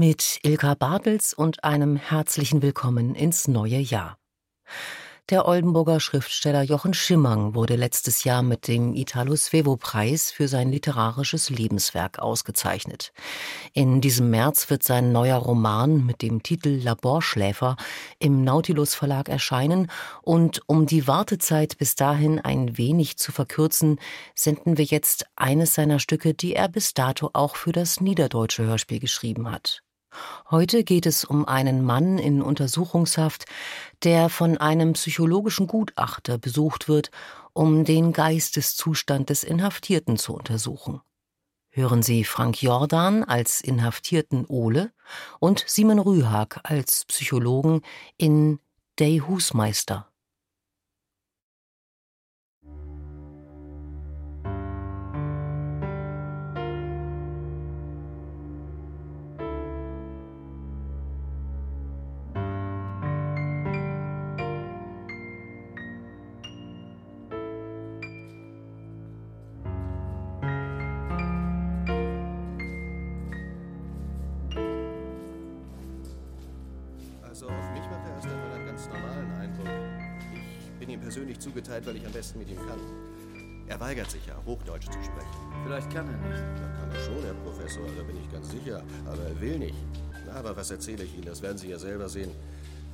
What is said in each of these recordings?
Mit Ilka Bartels und einem herzlichen Willkommen ins neue Jahr. Der Oldenburger Schriftsteller Jochen Schimmang wurde letztes Jahr mit dem Italo Svevo Preis für sein literarisches Lebenswerk ausgezeichnet. In diesem März wird sein neuer Roman mit dem Titel Laborschläfer im Nautilus Verlag erscheinen und um die Wartezeit bis dahin ein wenig zu verkürzen, senden wir jetzt eines seiner Stücke, die er bis dato auch für das niederdeutsche Hörspiel geschrieben hat. Heute geht es um einen Mann in Untersuchungshaft, der von einem psychologischen Gutachter besucht wird, um den Geisteszustand des Inhaftierten zu untersuchen. Hören Sie Frank Jordan als Inhaftierten Ole und Simon Rühag als Psychologen in Der Husmeister. Zugeteilt, weil ich am besten mit ihm kann. Er weigert sich ja, Hochdeutsch zu sprechen. Vielleicht kann er nicht. Dann kann er schon, Herr Professor, da bin ich ganz sicher. Aber er will nicht. Aber was erzähle ich Ihnen? Das werden Sie ja selber sehen.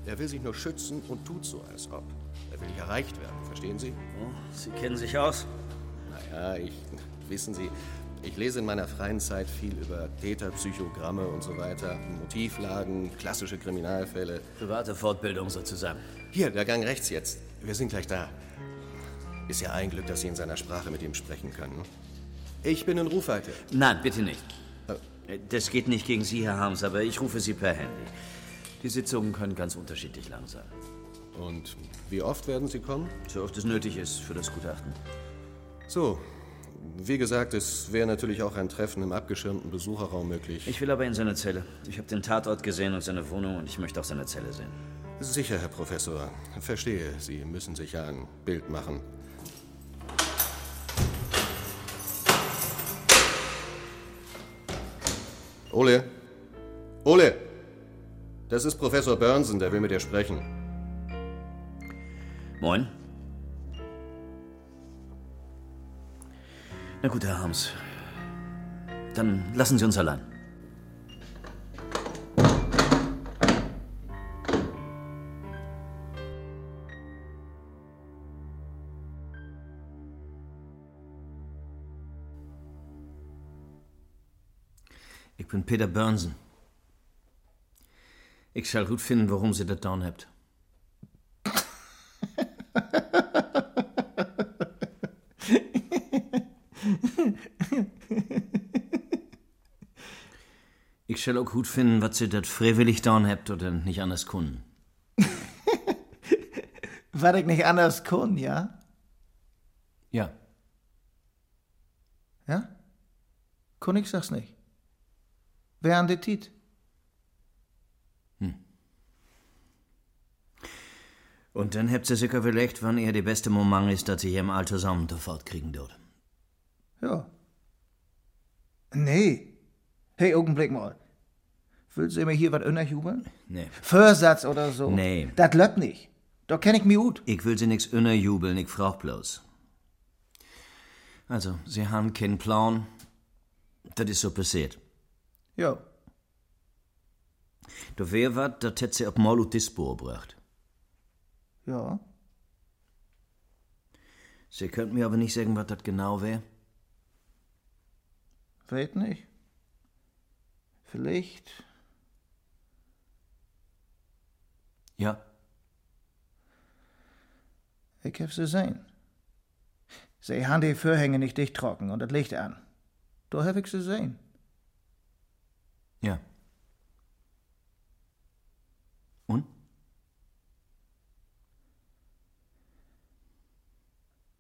Er will sich nur schützen und tut so, als ob. Er will nicht erreicht werden, verstehen Sie? Oh, Sie kennen sich aus? Naja, ich. Wissen Sie, ich lese in meiner freien Zeit viel über Täterpsychogramme und so weiter, Motivlagen, klassische Kriminalfälle. Private Fortbildung sozusagen. Hier, der Gang rechts jetzt. Wir sind gleich da. Ist ja ein Glück, dass Sie in seiner Sprache mit ihm sprechen können. Ich bin in Rufweite. Nein, bitte nicht. Das geht nicht gegen Sie, Herr Harms, aber ich rufe Sie per Handy. Die Sitzungen können ganz unterschiedlich lang sein. Und wie oft werden Sie kommen? So oft es nötig ist für das Gutachten. So. Wie gesagt, es wäre natürlich auch ein Treffen im abgeschirmten Besucherraum möglich. Ich will aber in seine Zelle. Ich habe den Tatort gesehen und seine Wohnung und ich möchte auch seine Zelle sehen. Sicher, Herr Professor. Verstehe. Sie müssen sich ja ein Bild machen. Ole. Ole. Das ist Professor Burnson, der will mit dir sprechen. Moin. Na gut, Herr Harms. Dann lassen Sie uns allein. Ik ben Peter Burnsen. Ik zal goed vinden waarom ze dat dan hebt. Ik zal ook goed vinden wat ze dat vrijwillig dan hebt oder nicht anders kon. wat ik nicht anders kon, ja? Ja. Ja? Kon ik sag's nicht. Wer an de Tit? Hm. Und dann habt ihr sicher überlegt, wann er die beste Moment ist, dass ihr im Alter zusammen kriegen dort. Ja. Nee. Hey, Augenblick mal. Willst du mir hier was unterjubeln? Nee. Vorsatz oder so? Nee. Das löppt nicht. Da kenn ich mich gut. Ich will sie nix unterjubeln, ich frag bloß. Also, sie haben keinen Plan. Das ist so passiert. Ja. Da wär wat, dat hätt sie ab mal auf die Spur gebracht. Ja. Sie könnt mir aber nicht sagen, was das genau wär. Weet nicht. Vielleicht. Ja. Ich hab sie sehen. Sie haben die Vorhänge nicht dicht trocken und das Licht an. Da hab ich sie sehen. Ja. Und?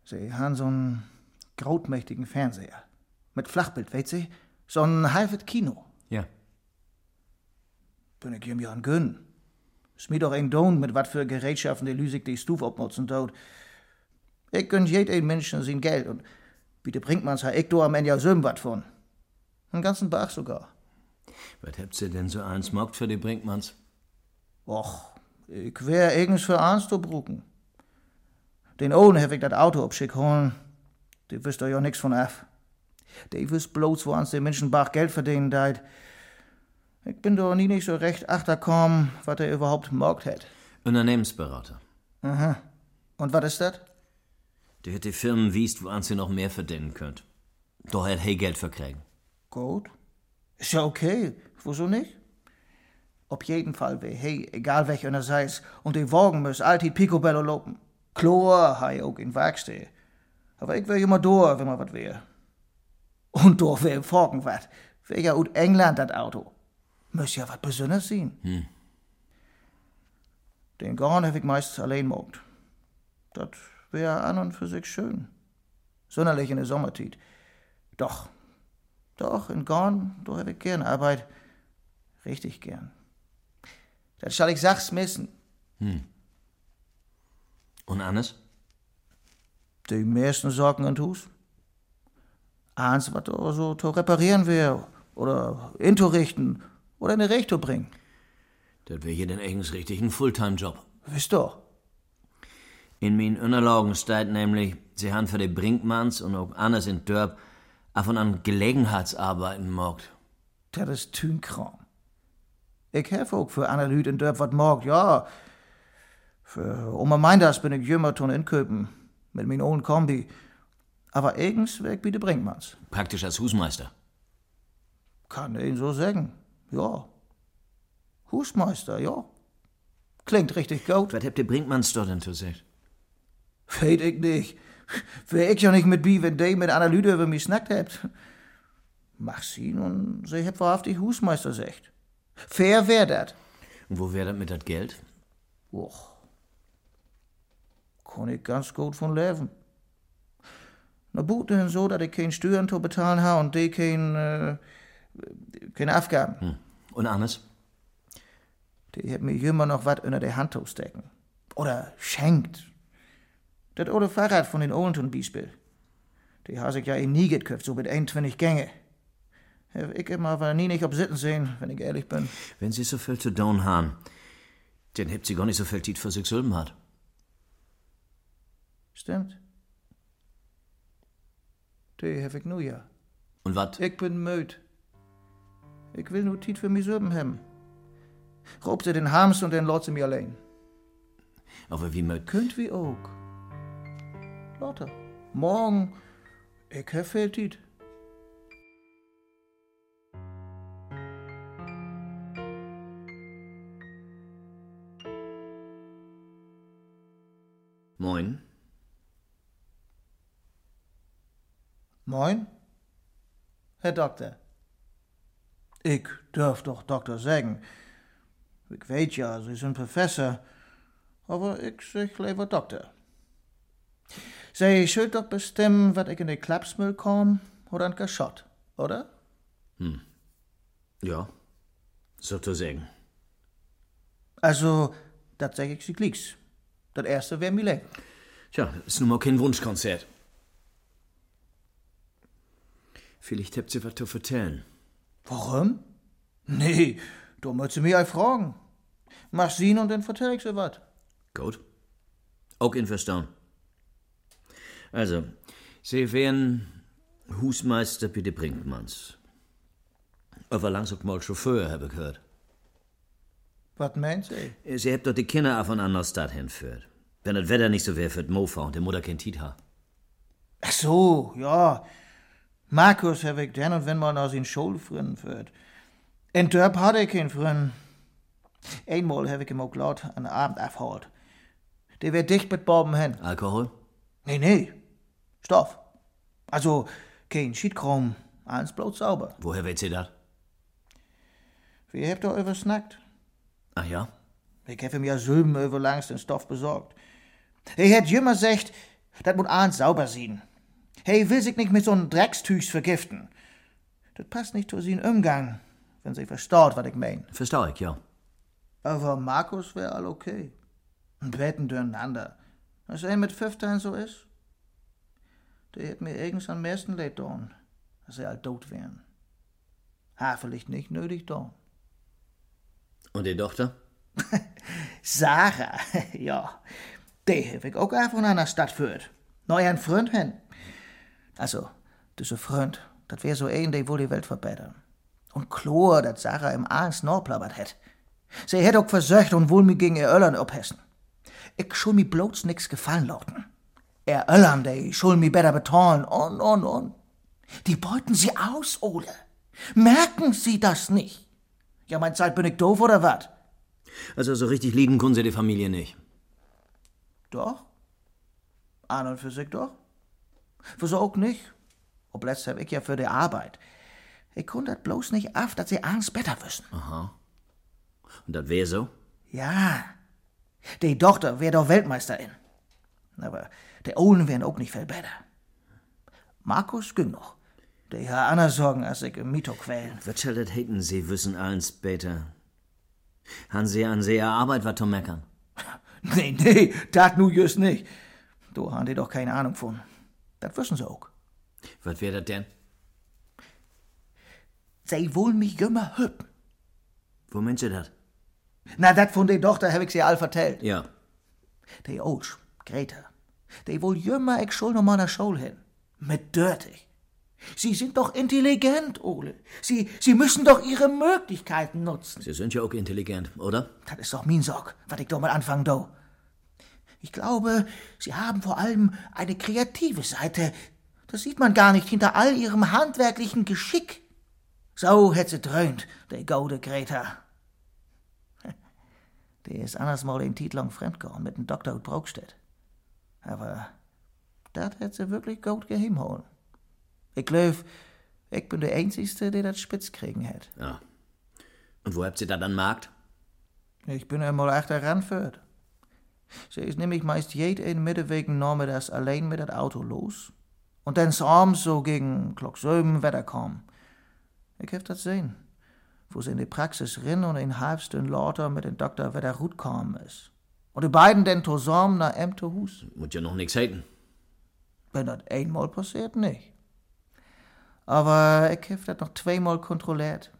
Sie haben so einen grautmächtigen Fernseher. Mit Flachbild, weißt Sie? So ein halbes Kino. Ja. Bin ich ihm ja an gönn. Ist mir doch ein Don, mit wat für Gerätschaften die Lüsig die Stuf abnutzen tut. Ich gönn jeden Menschen sein Geld und bitte bringt man's ich do am Ende ja so wat von. Einen ganzen Bach sogar. Was habt ihr denn so eins mockt für die Brinkmanns? Och, ich wär eigens für eins zu bruken. Den Ohren hab ich dat Auto opschick holen. Die wisst doch ja nix von af. Die wisst bloß, wo ans den Menschen Bach Geld verdienen deit. Ich bin doch nie nicht so recht achterkommen, was er überhaupt mockt hat. Unternehmensberater. Aha. Und was ist das? Der hat die Firmen wiest, wo ans ihr noch mehr verdienen könnt. Doch hat hey Geld verkriegen. Gut. Ist ja okay. Wieso nicht? Auf jeden Fall wär hey, egal welcher einer sei's, und die Wagen müssen alltid Picobello lopen. Chlor hei auch in Werkstätte. Aber ich wär immer da, wenn mal wat wär. Und doch wär im Forken wat. Wär ja ut England dat Auto. Müß ja wat Besonderes sein. Hm. Den Gorn hab ich meist allein mogt. Dat wär an und für sich schön. Sonderlich in der Sommertit. Doch, doch, in Gorn, da hab ich gern Arbeit. Richtig gern. Das schall ich sachs missen. Und Annes? Die meisten Sorgen und Hus. Eins, was da so zu reparieren wär, oder inzurichten, oder in die Richtung bringen. Das wär hier den eigens richtigen Fulltime-Job. Wisst doch. In min Unterlagen steht nämlich, sie haben für die Brinkmanns und auch Annes in Dörp und an Gelegenheitsarbeiten mockt. Das ist Tünkram. Ich helfe auch für Analyt in Dörp wat morgt, ja. Für Oma Meinders bin ich jümmer in Köpen, mit min own Kombi. Aber eigens weg wie de Brinkmanns. Praktisch als Husmeister. Kann ihn so sagen, ja. Husmeister, ja. Klingt richtig gut. Was habt ihr Brinkmanns dort denn zu sagen? Weet ich nicht. Wär ich ja nicht mit bi, wenn die mit Analyse über mich snackt habt. Mach sie nun, sie hab wahrhaftig Husmeister secht. Fair wär dat. Und wo wär das mit das Geld? Och. Kann ich ganz gut von leben. Na boot denn so, dass ich kein Steuern zu bezahlen ha und die kein, äh, keine Abgaben. Hm. Und Annes? Die hat mir immer noch wat unter der Hand zu stecken. Oder schenkt. Das alte Fahrrad von den Olden Beispiel. Die has ich ja in nie gekauft, so mit 21 Gänge. Hab ich immer aber nie nicht ob Sitten sehen, wenn ich ehrlich bin. Wenn sie so viel zu tun haben, dann habt sie gar nicht so viel Zeit für sich selber hat. Stimmt. Die hab ich nu ja. Und wat? Ich bin müd. Ich will nur Tiet für mich selber haben. Raub sie den Hams und dann lot sie mir allein. Aber wie man Könnt wie auch. Lotte, morgen, ich hab viel Tiet. Moin. Moin, Herr Doktor. Ich dürf doch Doktor sagen. Ich weet ja, Sie sind Professor, aber ich sag lieber Doktor. Sie schuld doch bestimmen, wat ich in den Klapsmüll komm oder ein Geschott, oder? Ja. So zu sagen. Also, dat sag ich Sie glicks. Das erste wär mir leck. Tja, ist nun mal kein Wunschkonzert. Vielleicht habt ihr was zu vertellen. Warum? Nee, du möchtest mich auch fragen. Mach sie und dann vertell ich sie wat. Gut. Auch in Verstehen. Also, Sie wären Husmeister den Brinkmanns. Aber langsam mal Chauffeur, habe ich gehört. Was meint Sie? Sie habt doch die Kinder auf eine andere Stadt hinführt. Wenn das Wetter nicht so wäre für Mofa und die Mutter kein Tiet hat. Ach so, ja. Markus hab ich dann und wenn mal aus den Schulfrinnen führt. In Dörp hatte ich keinen Frinnen. Einmal hab ich ihm auch laut einen Abend abgeholt. Der wär dicht mit Boben hin. Alkohol? Nee, nee. Stoff. Also, kein Schiedkram, alles bloß sauber. Woher weht sie das? Wie habt ihr übersnackt? Ach ja? Ich hab ihm ja Sülben über langs den Stoff besorgt. Er hat jümmer gesagt, dat muss eins sauber sein. Hey, will sich nicht mit so'n Dreckstüchs vergiften. Das passt nicht zu seinem Umgang, wenn sie verstaut, was ich mein. Versteh ich, ja. Aber Markus wär all okay. Und beten durcheinander. Was er mit 15 so ist. Der hätt mir eigens am meisten leid tun, dass er all tot wären. Ha, vielleicht nicht nötig da. Und die Tochter? Sarah, ja, die heb ik ook even naar een stad geführt. Nou, ein Freund hin. Also, diese Freund, das wär so ein, der wohl die Welt verbessern. Und Chlor, dat Sarah im Aans norplabbert het. Sie hätt auch versöcht und wohl mir gegen ihr Öllern abhessen. Ich schul mi bloß nix gefallen lauten. Er Öllern, die schul mi besser betalen und, und, und. Die beuten sie aus, Ole. Merken sie das nicht? Ja, mein Zeit bin ich doof oder wat? Also so richtig lieben können sie die Familie nicht. Doch. An und für sich doch. Wieso auch nicht? Ob letzt hab ich ja für die Arbeit. Ich konnte das bloß nicht auf, dass sie eins besser wissen. Und das wär so? Ja. Die Tochter wär doch Weltmeisterin. Aber der Ohlen wären auch nicht viel besser. Markus ging noch. Der hat anders Sorgen, als ich im Mieto quälen. Das hätten sie wissen allen später? Han sie an sehr Arbeit was zu meckern? Nee, nee, dat nu just nicht. Du haben die doch keine Ahnung von. Das wissen sie auch. Was wär das denn? Sie wollen mich immer hüppen. Wo meint sie das? Na, dat von der Tochter hab ich sie all vertellt. Ja. Die Olsch, Greta, die wohl jümmer ich schul noch nach Schule hin. Mit dörtig. Sie sind doch intelligent, Ole. Sie, sie müssen doch ihre Möglichkeiten nutzen. Sie sind ja auch intelligent, oder? Das ist doch mein Sorg, was ich doch mal anfangen do. Ich glaube, Sie haben vor allem eine kreative Seite. Das sieht man gar nicht hinter all Ihrem handwerklichen Geschick. So hätt sie dröhnt, der gaude Greta. Der ist anders mal in Titlang fremdgehauen mit dem Doktor ut Braukstedt. Aber dat hätt sie wirklich gut geheimholen. Ich glaub, ich bin der Einzigste, der das spitz kriegen hätt. Ja. Und wo habt ihr da dann Markt? Ich bin einmal achter ranführt. Sie ist nämlich meist jeden Mittewegen nachmittags allein mit das Auto los. Und dann abends so gegen Glock sieben Wetter kam. Ich hab das sehen, wo sie in die Praxis rin und in halbstund lauter mit dem Doktor wieder gut kam ist. Und die beiden dann zusammen nach Emte Hus. Muss ja noch nix hätten. Wenn das einmal passiert, nicht. Aber ich hab das noch zweimal kontrolliert.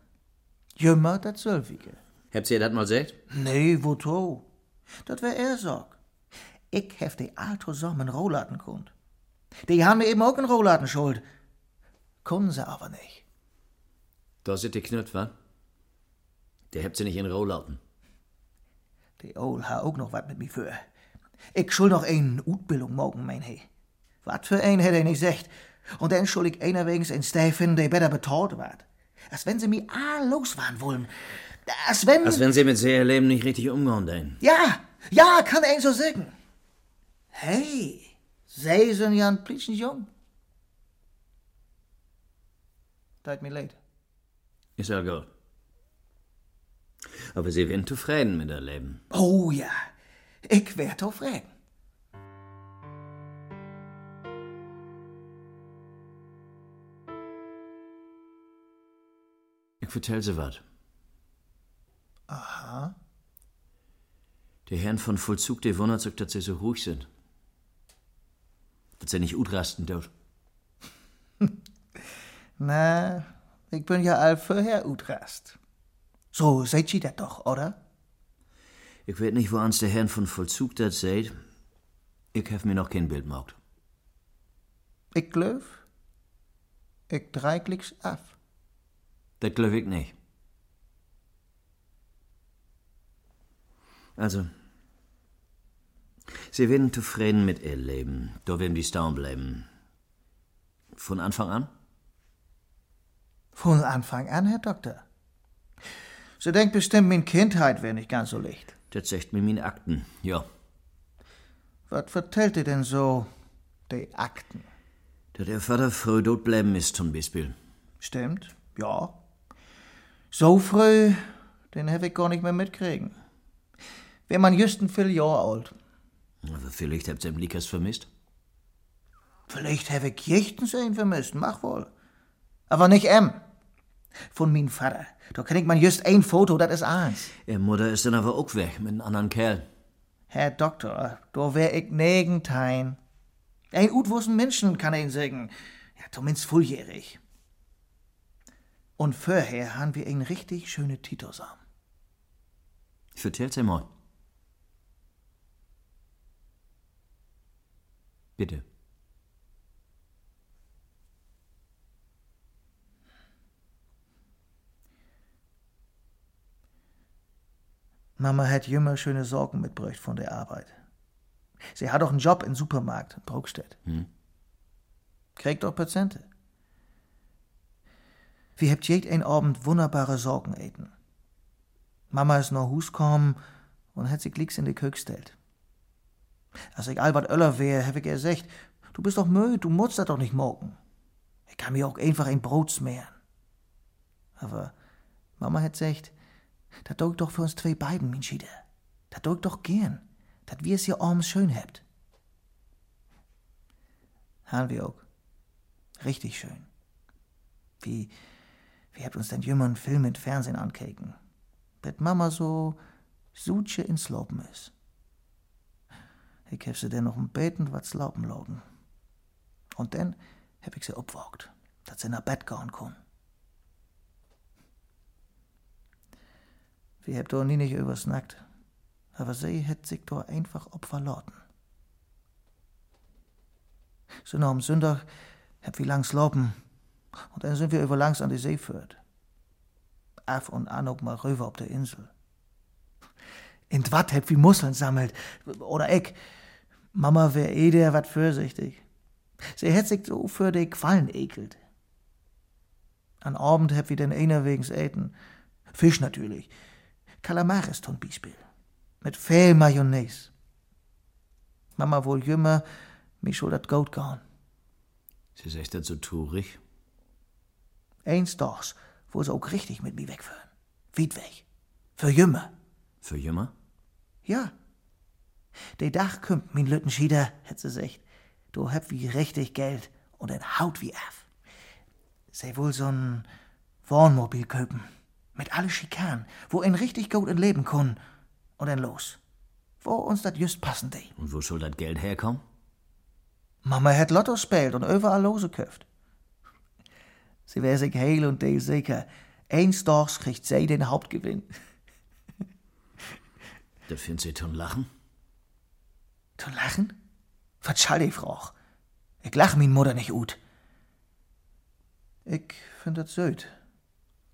Jümmer das Sölvige. Habt ihr das mal gesagt? Nee, woto? Dat wär er Sorg. Ich hef die all zusammen Rohladen kund. Die haben mir eben auch einen Rohladen schuld. Können sie aber nicht. Da sind die Knütt, wa? Der habt sie nicht in Rohlauten. Die Ol ha auch noch wat mit mir für. Ich schuld noch einen Utbildung morgen, mein he. Wat für ein hätte ich nicht gesagt. Und dann schuld ich einer wegen ein Steffen, der besser betalt wird. Als wenn sie mir all los waren wollen. Als wenn... Als wenn sie mit sehr Leben nicht richtig umgehen, denn. Ja, ja, kann ein so sagen. Hey, sie sind ja ein bisschen jung. Tut mir leid. Ist ja gut. Aber sie werden zufrieden mit ihr Leben. Oh ja, ich werd auf fragen. Ich vertell sie wat. Aha. Die Herren von Vollzug, die wundert sich, dass sie so ruhig sind. Dass sie nicht utrasten dort. Na, ich bin ja all vorher utrast. So seht ihr das doch, oder? Ich weet nicht, wo ans der Herrn von Vollzug das seht. Ich hef mir noch kein Bild gemacht. Ich glaub, ich drei Klicks ab. Das glaub ich nicht. Also, sie werden zufrieden mit ihr Leben. Da werden die staunen bleiben. Von Anfang an? Von Anfang an, Herr Doktor. Sie denkt bestimmt, min Kindheit wäre nicht ganz so leicht. Das sagt mir meine Akten. Ja, Was vertellt ihr denn so, die Akten? dass ihr Vater früh tot bleiben ist zum Beispiel. Stimmt, ja. So früh, den hab ich gar nicht mehr mitkriegen. Wär man just ein viel Jahr alt. Aber vielleicht habt ihr im Likas vermisst. Vielleicht hab ich jechten sehen vermisst, mach wohl. Aber nicht Von min Vater. Da krieg man just ein Foto, das ist eins. Ihr Mutter ist dann aber auch weg mit einem anderen Kerl. Herr Doktor, da wär ich negentein. Ein utwussen Menschen kann ich sagen. Ja, zumindest volljährig. Und vorher haben wir ein richtig schöne Tito zusammen. Vertell's einmal. Bitte. Mama hat immer schöne Sorgen mitgebracht von der Arbeit. Sie hat auch einen Job im Supermarkt in Brokstedt. Hm. Kriegt auch Patienten. Wir habt jeden Abend wunderbare Sorgen eten. Mama ist nach Hus gekommen und hat sich glicks in die Küche gestellt. Als ich all wat öller wär, hab ich ihr gesagt, du bist doch müde, du musst das doch nicht morgen. Ich kann mir auch einfach ein Brot smehren. Aber Mama hat gesagt, das tut doch für uns zwei beiden, mein Schiede. Das tut doch gern, dass wir es hier abends schön habt. Haben wir auch. Richtig schön. Wie, wie habt uns denn jümmern Film im Fernsehen ankeken? Dat Mama so suche ins Lopen is. Ich hab sie denn noch ein Beten was laupen lauten. Und dann hab ich sie obwogt, dass sie nach Bett gehen kann. Wir habt doch nie nicht übersnackt, aber sie hätt sich doch einfach opferlauten. So nach dem Sonntag hab wir langs laufen und dann sind wir über langs an die See führt. Af und an auch mal rüber auf der Insel. In wat hab wie Musseln sammelt. Oder ich. Mama wär eh der wat vorsichtig. Sie hätt sich so für die Quallen ekelt. An Abend hab wir den einer wegens eten. Fisch natürlich. Kalamaris zum Beispiel. Mit viel Mayonnaise. Mama wohl jümmer, mich schuld dat Goat gehen. Sie ist echt so tourig. Eins dochs, wo sie auch richtig mit mir wegführen. Weit weg. Für jümmer. Für Jümmer? Ja. De Dach kümmt min Lüttenschieder, hätt sie gesagt. Du hab wie richtig Geld und ein Haut wie af. Sie wohl so'n Wohnmobil köpen. Mit alle Schikan, wo ein richtig gut in Leben kun. Und dann los. Wo uns dat just passen de. Und wo soll das Geld herkommen? Mama hat Lotto spielt und überall Lose köft. Sie wär sich heil und de sicher. Eins Tags kriegt sie den Hauptgewinn. Da finden Sie zum Lachen? Zu lachen? Was schall die Frau? Ich lach min Mutter nicht ut. Ich find das süd.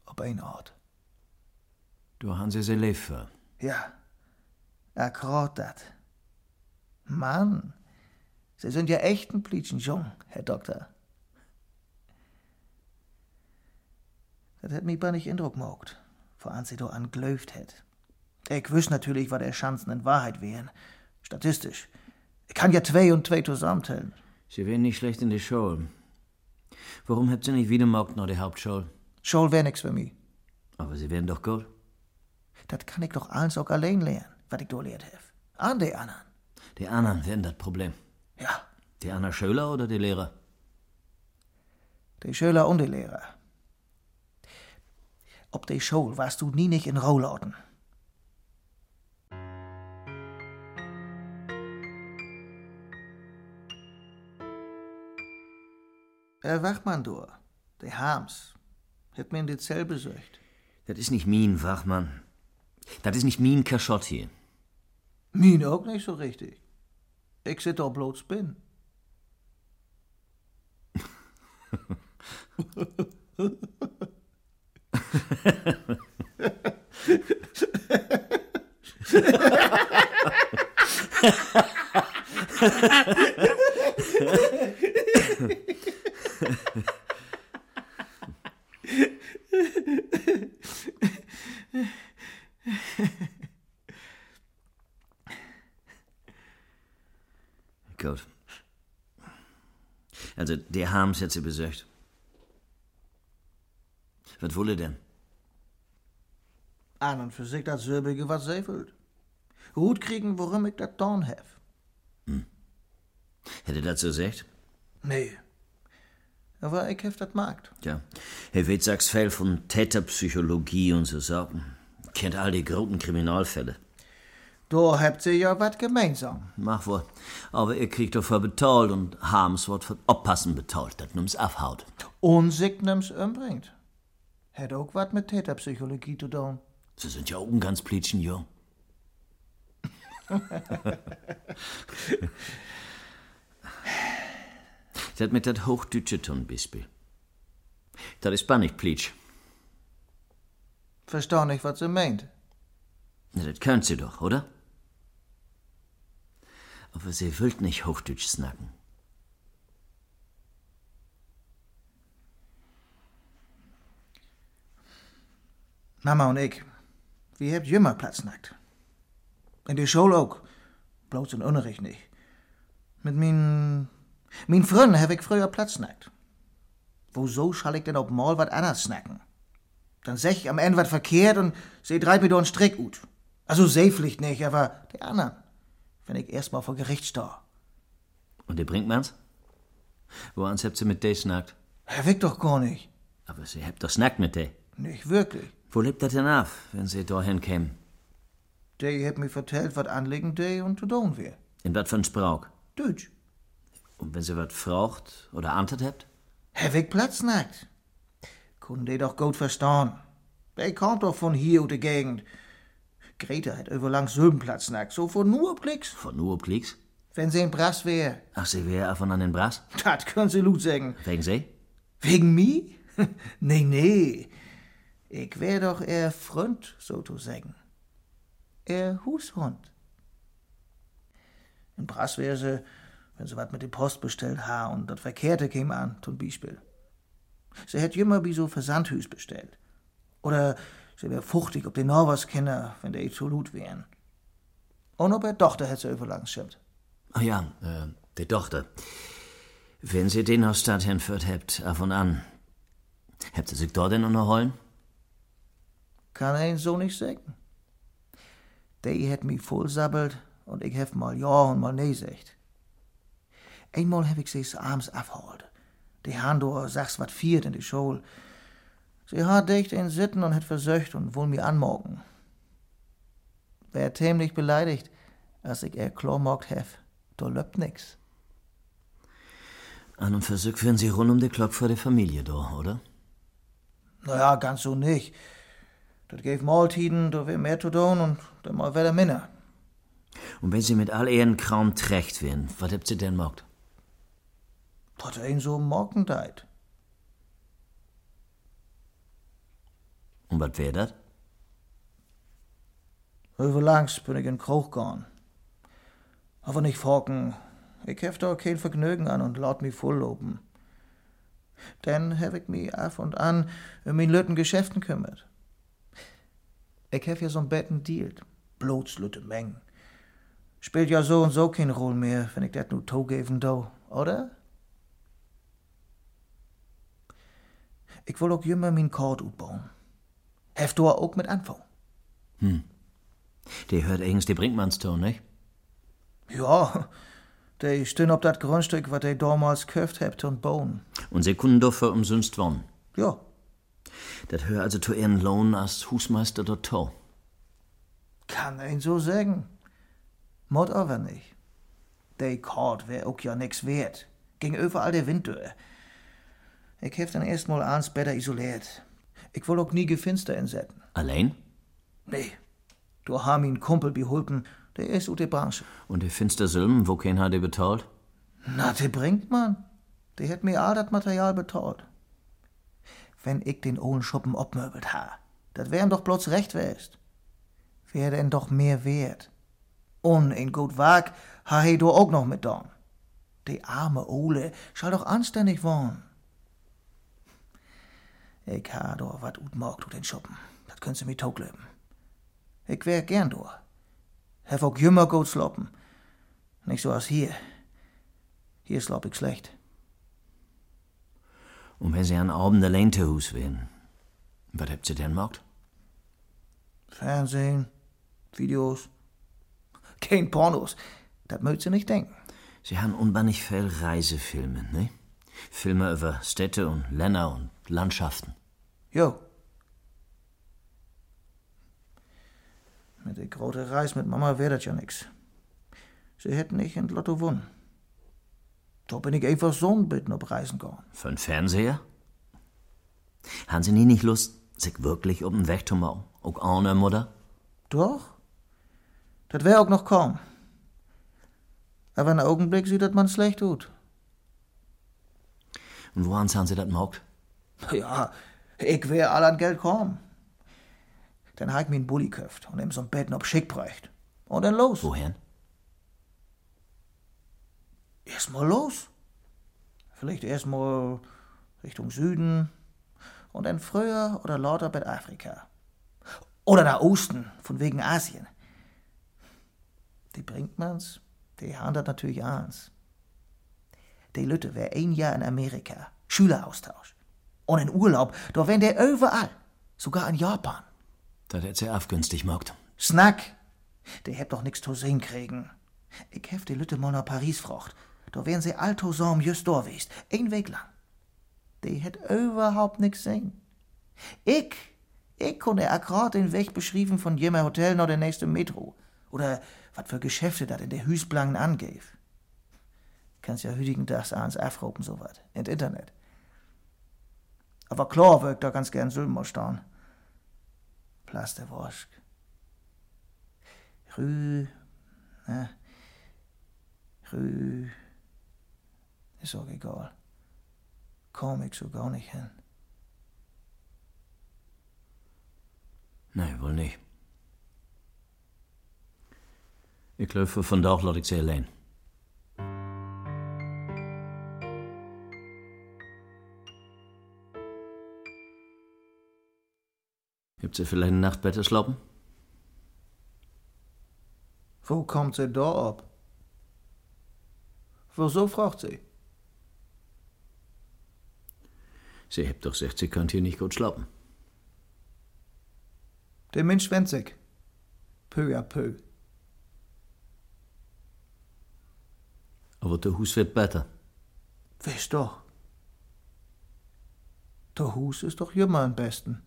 Ob ein Ort. Du sie sie lieb für. Ja, akkurat dat. Mann, Sie sind ja echt ein Plitschen jung, Herr Doktor. Das hat mich bei nicht Eindruck gemacht, voran sie do an glöft hätt. Ich wüs natürlich, was der Chancen in Wahrheit wären. Statistisch. Ich kann ja zwei und zwei zusammentellen. Sie wären nicht schlecht in der Schule. Warum habt ihr nicht wieder gemacht nach der Hauptschule? Schul wär nix für mich. Aber Sie wären doch gut. Das kann ich doch alles auch allein lernen, was ich do lehrt hef. An die anderen. Die anderen wären das Problem. Ja, Die anderen Schüler oder die Lehrer? die Schüler und die Lehrer. Ob die Schule warst du nie nicht in Rohlauten. Herr Wachmann, du, der Harms, hat mir in die Zell besucht. Das ist nicht mein Wachmann. Das ist nicht mein Kaschott hier. Mien auch nicht so richtig. Ich sit doch bloß bin. Gut. Also, der Harms hat sie besucht. Was wolle denn? An und für sich das Söbige, was sie fühlt. Hut kriegen, worum ich das Dorn hef. Hätte das so gesagt? Nee. Aber ich hef das Markt. Ja. Herr Witt sagt viel von Täterpsychologie und so Sachen. Kennt all die großen Kriminalfälle. Da habt ihr ja was gemeinsam. Mach wohl. Aber ihr kriegt dafür bezahlt und Harms wird für Oppassen bezahlt, das nimm's abhaut. Und sich nimm's umbringt. Hat auch was mit Täterpsychologie zu tun. Sie sind ja auch ein ganz Plitschen jung. das mit dat Hochdeutsche tun, Bispel. Das ist nicht Plitsch. Versteh nicht, was sie meint. Na, das könnt sie doch, oder? Aber sie wollt nicht Hochdeutsch snacken. Mama und ich, wir habt jümmer Platznackt. In der Schule auch. Bloß in Unterricht nicht. Mit min, min Freunden hab ich früher Platznackt. Woso schall ich denn ob mal wat anders snacken? Dann sech ich am Ende wat verkehrt und seh drei mir einen Strick ut. Also Seepflicht nicht, aber die anderen. Wenn ich erst mal vor Gericht steh. Und der bringt man's? Woans habt sie mit de snackt? Hab ich doch gar nicht. Aber sie habt doch snackt mit de. Nicht wirklich. Wo lebt das denn ab, wenn sie dahin kämen? Der hat mir vertellt, wat anlegen de und zu tun wär. In wat für ein Sprauch? Deutsch. Und wenn sie wat fraucht oder amtet habt? Hab ich Platznackt. Kunden die doch gut verstehen. Der kommt doch von hier aus der Gegend. Greta hat überlang Söbenplatz nackt, so von nur Klicks. Von nur Klicks? Wenn sie in Brass wär. Ach, sie wär von an den Brass? Das können sie gut sagen. Wegen sie? Wegen mi? nee, nee. Ich wär doch eher Freund, so zu sagen. Er Hushund. In Brass wär sie, wenn sie wat mit der Post bestellt ha und das Verkehrte käme an, zum Beispiel. Sie hätt immer wie so Versandhüs bestellt. Oder sie wär fuchtig, ob die noch was kenne, wenn der zu lut wären. Und ob er Tochter hätte sie überlang schimmt. Ah ja, äh, die Tochter. Wenn sie den aus Stadt hinführt habt, ab und an, habt ihr sich dort denn unterholen? Kann er ihn so nicht sagen. Der hat mich voll sabbelt und ich hef mal ja und mal nee sagt. Einmal hab ich sie abends abgeholt. Die han do sachs wat viert in die Schule. Sie hat dicht in Sitten und hat versöcht und wohl mir anmorgen. Wär tämlich beleidigt, als ich er klar mogt hef. Da löppt nix. An und Versuch führen sie rund um die Glock vor der Familie da, oder? Naja, ganz so nicht. Das gäf Mahltiden, da wär mehr zu tun und dann mal wär der Minne. Und wenn sie mit all ihren Kram trägt werden, was habt sie denn mogt? Was ein so Morgendeit. Und was wär dat? Überlangs bin ich in Kroch gegangen. Aber nicht forken. Ich hef da kein Vergnügen an und laut mich voll loben. Dann hab ich mich af und an um min lütten Geschäften kümmert. Ich hef ja so'n Betten dealt. Bloß lütte Mengen. Spielt ja so und so keine Rolle mehr, wenn ich dat nu togeven do, oder? Ich will auch jümmer min Kord utbauen. Heft du auch mit Anfang? Hm. Der hört eigens die Brinkmannston, nicht? Ja, die stehen ob dat Grundstück, wat die damals köft hebt und bauen. Und sie können doch für umsonst wohnen. Ja, Das hör also zu ihren Lohn als Husmeister dort to. kann ein so sagen. Mod aber nicht. Die Kord wär auch ja nix wert. Ging überall der Wind durch. Ich hef dann erst mal ans besser isoliert. Ich will auch nie Gefinster insetzen. Allein? Nee, du hast min Kumpel beholpen, der ist ut der Branche. Und die finster Silben, wo kein hat die bezahlt? Na, der bringt man. Der hat mir all das Material betalt. Wenn ich den ohlen Schuppen obmöbelt ha, das wär ihm doch bloß recht west. Wär denn doch mehr wert. Und in gut Wag ha he do auch noch mit don. Die arme Ole schall doch anständig wohnen. Ich ha do wat ut morgt ut den Schuppen. Das könnt sie mir toglöben. Ich wär gern do. Hef auch jümmer gut sloppen. Nicht so als hier. Hier slopp ich schlecht. Und wenn sie an Abend allein zu Hus wären, was habt sie denn mogt? Fernsehen, Videos. Kein Pornos. Das mögt sie nicht denken. Sie haben unbannig viel Reisefilme, ne? Filme über Städte und Länder und Landschaften. Jo. Mit der großen Reis mit Mama wär das ja nix. Sie hätten nicht in Lotto gewonnen. Da bin ich einfach so ein bisschen auf Reisen gegangen. Für einen Fernseher? Haben Sie nie nicht Lust, Sich wirklich um den Weg zu machen? Auch ohne Mutter? Doch. Das wär auch noch kaum. Aber einen Augenblick sieht das man schlecht ut. Und woran haben sie das gemacht? Ja, ich wär all an Geld kaum. Dann hab ich mir einen Bulli köft und ihm so ein Bett noch schick bräucht. Und dann los. Wohin? Erstmal los. Vielleicht erstmal Richtung Süden und dann früher oder lauter bei Afrika. Oder nach Osten, von wegen Asien. Die bringt man's, die das natürlich ans. Die Lütte wär ein Jahr in Amerika, Schüleraustausch. Und in Urlaub, da wär der überall, sogar in Japan. Das hätte sie aufgünstig gemacht. Snack, der hebt doch nix zu sehen kriegen. Ich hef die Lütte mal nach Paris frocht. Da wären sie alto Sam just da west, ein Weg lang. Die hätt überhaupt nix sehen. Ich, ich konnte akkurat den Weg beschrieben von jemer Hotel nach der nächste Metro. Oder wat für Geschäfte dat in der Hüsblangen angeht. Kannst ja hütigen Tags ans afropen so wat, in Internet. Aber klar wirkt da ganz gern Sülmer stehen. Plasterwosk. Rü, ne, Rü, ist auch egal. Komm ich so gar nicht hin. Nee, wohl nicht. Ik geloof voor vandaag laat ik ze alleen. Hebt ze vielleicht eine Nacht besser schlafen? Wo kommt sie da ab? Wieso fragt sie? Sie hebt doch gesagt, sie kann hier nicht gut schlafen. Der Mensch wendet sich. Peu à peu. Aber der Hus wird besser. Weißt doch. Der Hus ist doch immer am besten.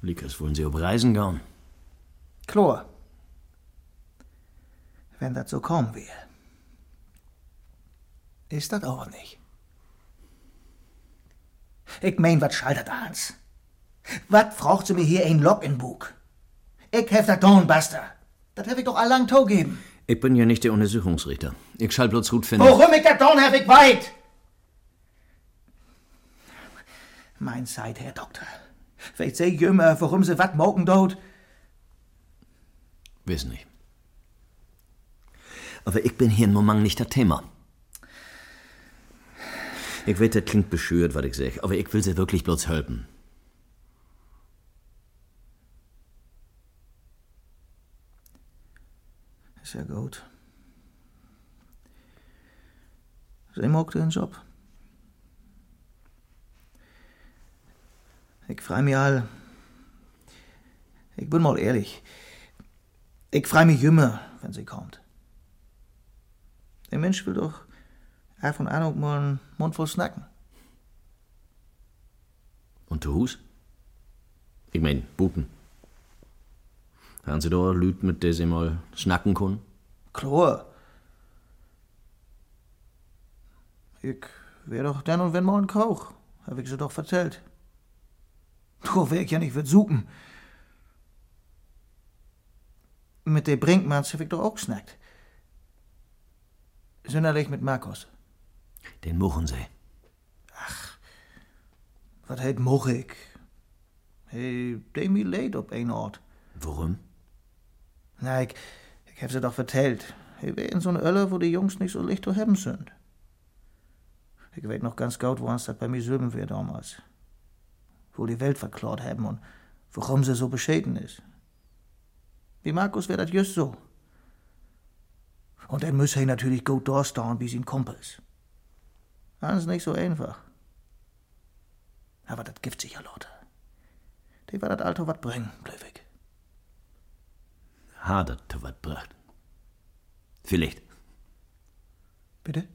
Likas wollen sie auf Reisen gehen. Klar. Wenn das so kommen will. Ist das aber nicht. Ich mein, was schaltet ans? Was braucht sie mir hier ein Lock in Bug? Ich hef das Dornbuster. Das hef ich doch allang geben. Ich bin ja nicht der Untersuchungsrichter. Ich schall bloß gut finden. Worum ich das Dorn hef ich weit? Mein Zeit, Herr Doktor. Weet sie jümmer, warum sie wat mogen dort? Weiß nicht. Aber ich bin hier nun mal nicht das Thema. Ich weiß, das klingt bescheuert, was ich sag, aber ich will sie wirklich bloß helfen. Ist ja gut. Sie mag den Job. Ich freu mich all. Ich bin mal ehrlich. Ich freu mich jümmer, wenn sie kommt. Der Mensch will doch af und an mal einen Mund voll snacken. Und der Hus? Ich mein, Buten. Haben Sie da Lüt, mit der Sie mal schnacken können? Klar. Ich wär doch dann und wenn mal ein Koch, hab ich sie doch erzählt. Du wär ich ja nicht wird suchen. Mit der Brinkmanns hab ich doch auch geschnackt. Sünderlich mit Markus. Den muchen Sie. Was heet moch ik? Hey, deed me leed op een Ort. Warum? Na, ik, ik heb ze doch verteld. Hij weer in zo'n Ölle, wo die Jungs nicht so licht zu haben sind. Ich weet noch ganz gut, wo uns das bei mir Söben wir damals. Wo die Welt verklaut haben und warum sie so beschäden ist. Wie Markus wär das just so. Und dann muss er natürlich gut durchstehen wie sein Kumpels. Alles nicht so einfach. Aber das gibt sicher Leute. Die war das Alter wat bringen, Blöwig. Hadert zu wat bracht. Vielleicht. Bitte?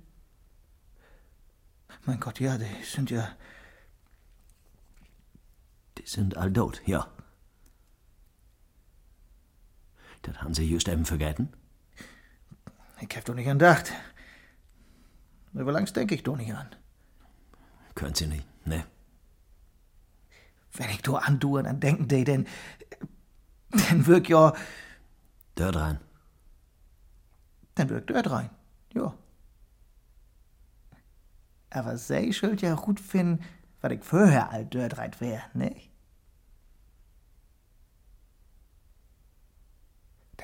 Mein Gott, ja, die sind ja. Die sind all tot, ja. Das haben Sie just eben vergessen? Ich hab doch nicht an gedacht. Aber langs denk ich doch nicht an. Können Sie nicht, ne? Wenn ich da andauernd an denken de, denn, dann wirk ja, Dort rein. dann wirk dort rein, ja. Aber sei schuld ja gut finden, weil ich vorher all dort rein wär, ne?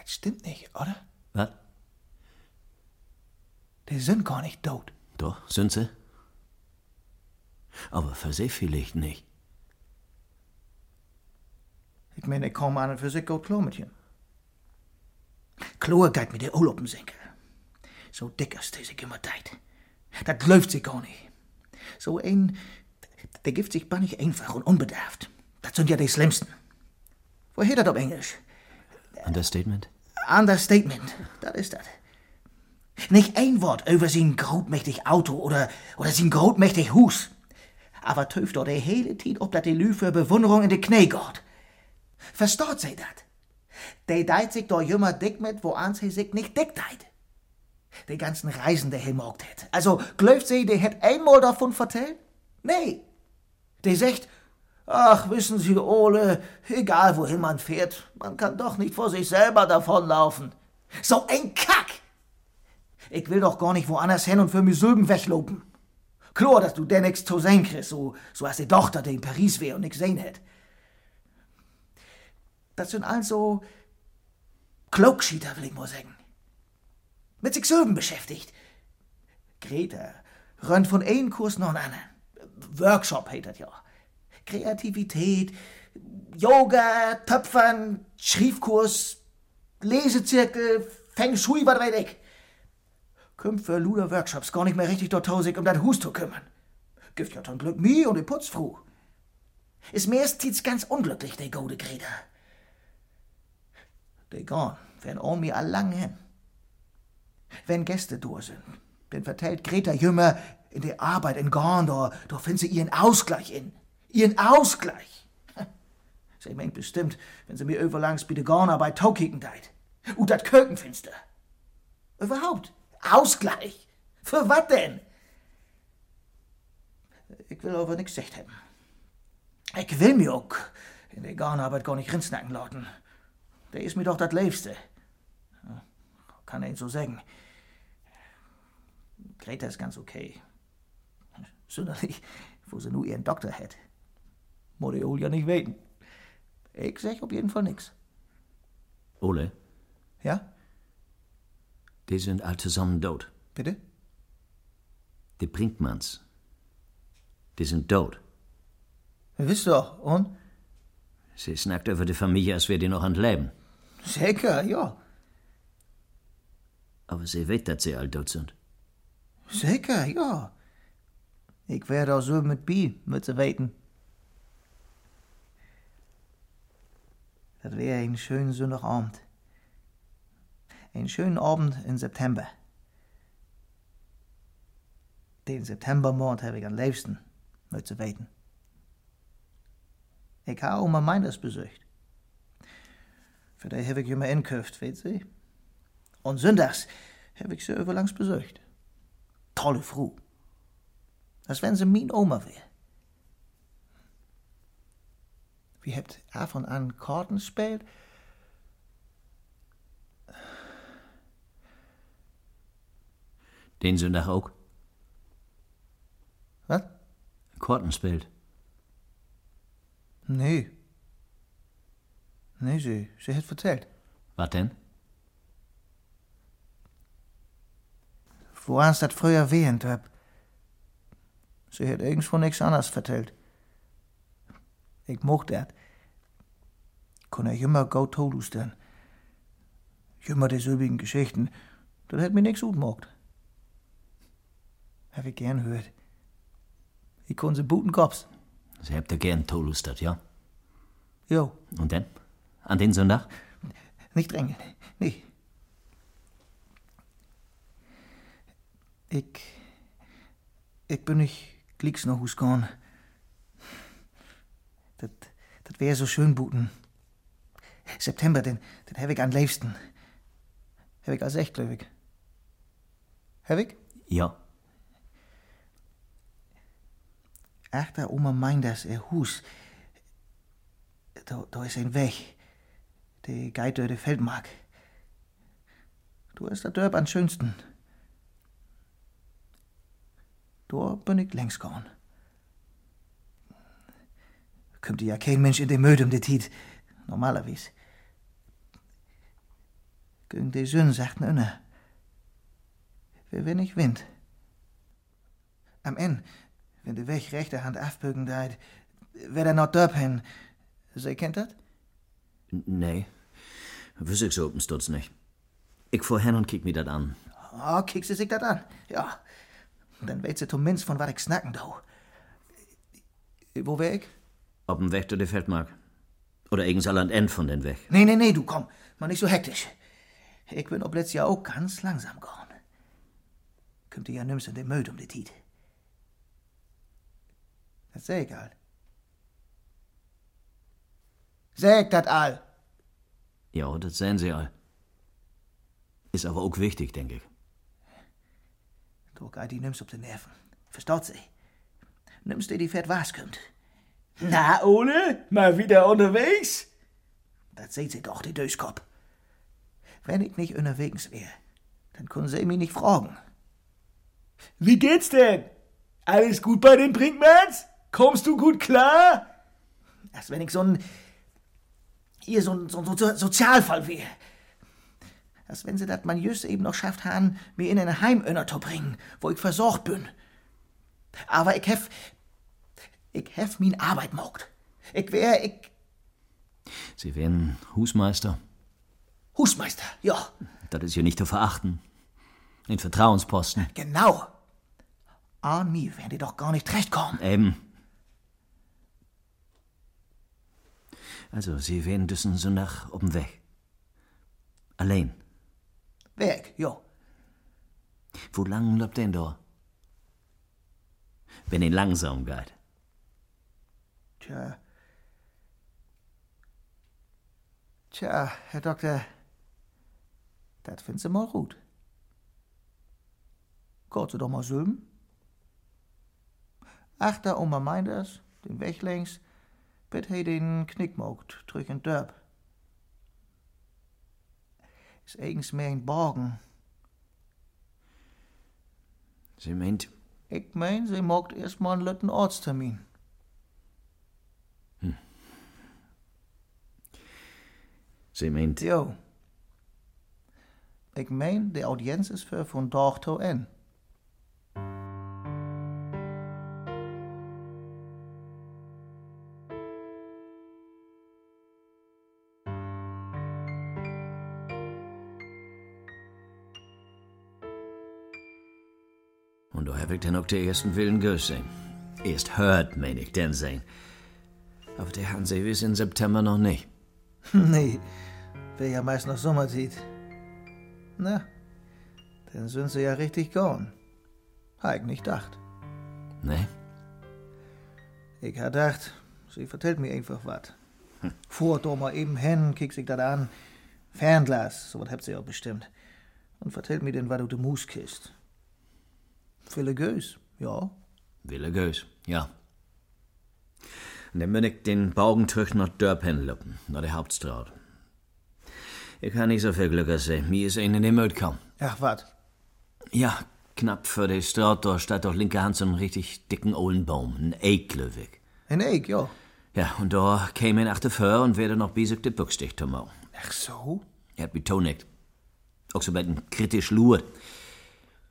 Das stimmt nicht, oder? Was? Die sind gar nicht tot. Doch, sind sie? Aber für sie vielleicht nicht. Ich meine, ich komme an und für sich gut klar mit ihm. Klar geht mit der Urlaub im Senkel. So dick ist immer deit. Das läuft sich gar nicht. So ein, der gibt sich bannig einfach und unbedarft. Das sind ja die Schlimmsten. Woher das auf Englisch? Understatement? Understatement, das ist das. Nicht ein Wort über sein grotmächtig Auto oder, oder sein grotmächtig Hus. Aber töft doch die hele Tid ob dat die Lü für Bewunderung in de Knie geht. Versteht sie dat? Die deit sich doch jümmer dick mit, wo an sie sich nicht dick deit. Die ganzen Reisen, die er morgt het. Also, glaubt sie, die hätt einmal davon vertellt? Nee. Die sagt, ach, wissen Sie, Ole, egal wohin man fährt, man kann doch nicht vor sich selber davonlaufen. So ein Kack! Ich will doch gar nicht woanders hin und für mich Sülben weglopen. Klar, dass du denn nix zu sehen kriegst, so, so als die Tochter, die in Paris wär und nix sehen hätt. Das sind also Klugschieter, will ich mal sagen. Mit sich Sülben beschäftigt. Greta rennt von einem Kurs noch einen. Workshop heißt das ja. Kreativität, Yoga, Töpfern, Schriefkurs, Lesezirkel, Feng Shui, was weiß ich. Kümmt für Luder Workshops gar nicht mehr richtig dort tausig um das Hus zu kümmern. Gibt ja dann Glück mir und die Putzfrau. Ist meistens ganz unglücklich, der gute Greta. Die gone, werden um mir allang hin. Wenn Gäste da sind, dann vertellt Greta Jümmer in der Arbeit in Gorn, da, da findet sie ihren Ausgleich in. Ihren Ausgleich. Sie meint bestimmt, wenn sie mir überlangs bei der Gornarbeit taukicken deit. Und dat Kökenfinster. Überhaupt. Ausgleich. Für was denn? Ich will aber nix gesagt haben. Ich will mir auch in der Garnarbeit gar nicht rinsnacken lauten. Der ist mir doch das Liebste. Kann ich so sagen. Greta ist ganz okay. Sonderlich, wo sie nur ihren Doktor hat. Muss die Ole ja nicht weten. Ich sag auf jeden Fall nix. Ole, Ja? die sind all zusammen tot. Bitte? Die Brinkmanns. Die sind tot. Wisst doch, und? Sie snackt über die Familie, als wäre die noch an Leben. Sicher, ja. Aber sie weiß, dass sie all tot sind. Sicher, ja. Ich werde auch so mit Bi müssen weten. Das wäre ein schöner Sonntagabend. Ein schöner Abend im September. Den Septembermord habe ich am liebsten müssen weten. Ich habe Oma Meinders besucht. Für die habe ich immer inkauft, weet Sie? Und sonntags habe ich sie überlangs besucht. Tolle Frau. Als wenn sie mein Oma wäre. Wie hebt avond aan Karten speelt? Den Sonntag auch. Was? Korten spielt. Nee. Nee, sie, sie hat vertellt. Was denn? Woran das früher wehend hab. Sie hat irgendwo nichts anderes vertellt. Ich mocht dat. Kon er immer gut tolustern. Immer dieselbigen Geschichten. Das hat mir nix gut gemacht. Hab ich gern hört. Ich kon sie buten Kops. Sie habt ja gern tolustert, ja? Jo, Und dann? An den Sonntag? nicht drängen. Nee. Ich. Ich bin nicht glicks nach Hus gegangen. Das, das wär so schön buten. September, den, den hab ich am liebsten. Hab ich als echt, glaub ich. Ja. Ach, der Oma meint das, er Hus. da, da ist ein Weg. Der geht durch die Feldmark. Du ist der Dörp am schönsten. Da bin ich längst gegangen. Kommt ja kein Mensch in den Möd um die Tiet. Normalerweise. Gegen die Sünn sagt inne. Wie wenn ich Wind. Am Ende, wenn der Weg rechte Hand aufbügen deit, wer er noch dörp hin. Sie kennt das? Nee, wüsste ich so open Stutz nicht. Ich fuhr hin und kick mir das an. Oh, kick sie sich das an. Ja. Dann weet sie zumindest von was ich snacken do. Wo wär ich? Ob dem Weg durch die Feldmark. Oder irgends allerhand End von den Weg. Nee, nee, nee, du komm. Mal nicht so hektisch. Ich bin ob letztes Jahr auch ganz langsam gegangen. Kommt ihr ja nimmst in den Müll um die Tiet. Das seh ich all. Säg dat all. Ja, das sehen Sie all. Ist aber auch wichtig, denke ich. Du die nimmst auf den Nerven. Verstaut sie? Nimmst dir die Fett was kommt. Na, Ole, mal wieder unterwegs? Das seht sie doch, die Döskopf. Wenn ich nicht unterwegs wäre, dann können sie mich nicht fragen. Wie geht's denn? Alles gut bei den Brinkmans? Kommst du gut klar? Als wenn ich so ein. hier so ein, so ein so Sozialfall wäre. Als wenn sie das man just eben noch schafft haben, mir in ein Heim zu bringen, wo ich versorgt bin. Aber ich hef. Ich hef min Arbeit mogt. Ich wär, ich. Sie wären Husmeister. Husmeister, ja, Das ist ja nicht zu verachten. Ein Vertrauensposten. genau. An mir werden die doch gar nicht recht kommen. Eben. Also, Sie wären düssen so nach oben weg. Allein. Weg, ja. Wo lang bleibt denn da? Wenn ihn langsam geht. Tja. Tja, Herr Doktor, das findest du mal gut. Gott doch mal sülben. Achter Oma Meinders, den Weg längs, bitt he den Knickmogt drück in Dörp. Is eigens meer in Borgen. Sie meint, Ich mein, sie mogt erst mal einen letten Ortstermin. Sie meint, Jo. Ich mein, de Audienz is für von Dorch to en. und da hab ich dann auch den ersten Willen gesehen. Erst hört, mein ich, den sehen. Aber der haben sie bis in September noch nicht. nee, wär ja meist noch Sommerzeit. Na, dann sind sie ja richtig gone. Ich nicht gedacht. Ne? Ich ha gedacht, sie vertellt mir einfach wat. Fuhr doch mal eben hin, kick sich dat an. Fernglas, so was habt sie auch bestimmt. Und vertellt mir denn, wat du de Mus kist. Viele Gös, ja. Wille Gös, ja. Und dann bin ich den zurück nach Dörpen luppen, nach der Hauptstraße. Ich habe nicht so viel Glück sie. Mir ist einer in den Mut gekommen. Ach, wat? Ja, knapp vor der Straße, da steht auf linker Hand so ein richtig dicken ollen Baum, ein Eiklöwig. Ein Eik, ja. Ja, und da käme ein achte Föhr und werde noch bisig de zu machen. Ach so? Er hat betonigt. Auch so ein kritisch luert.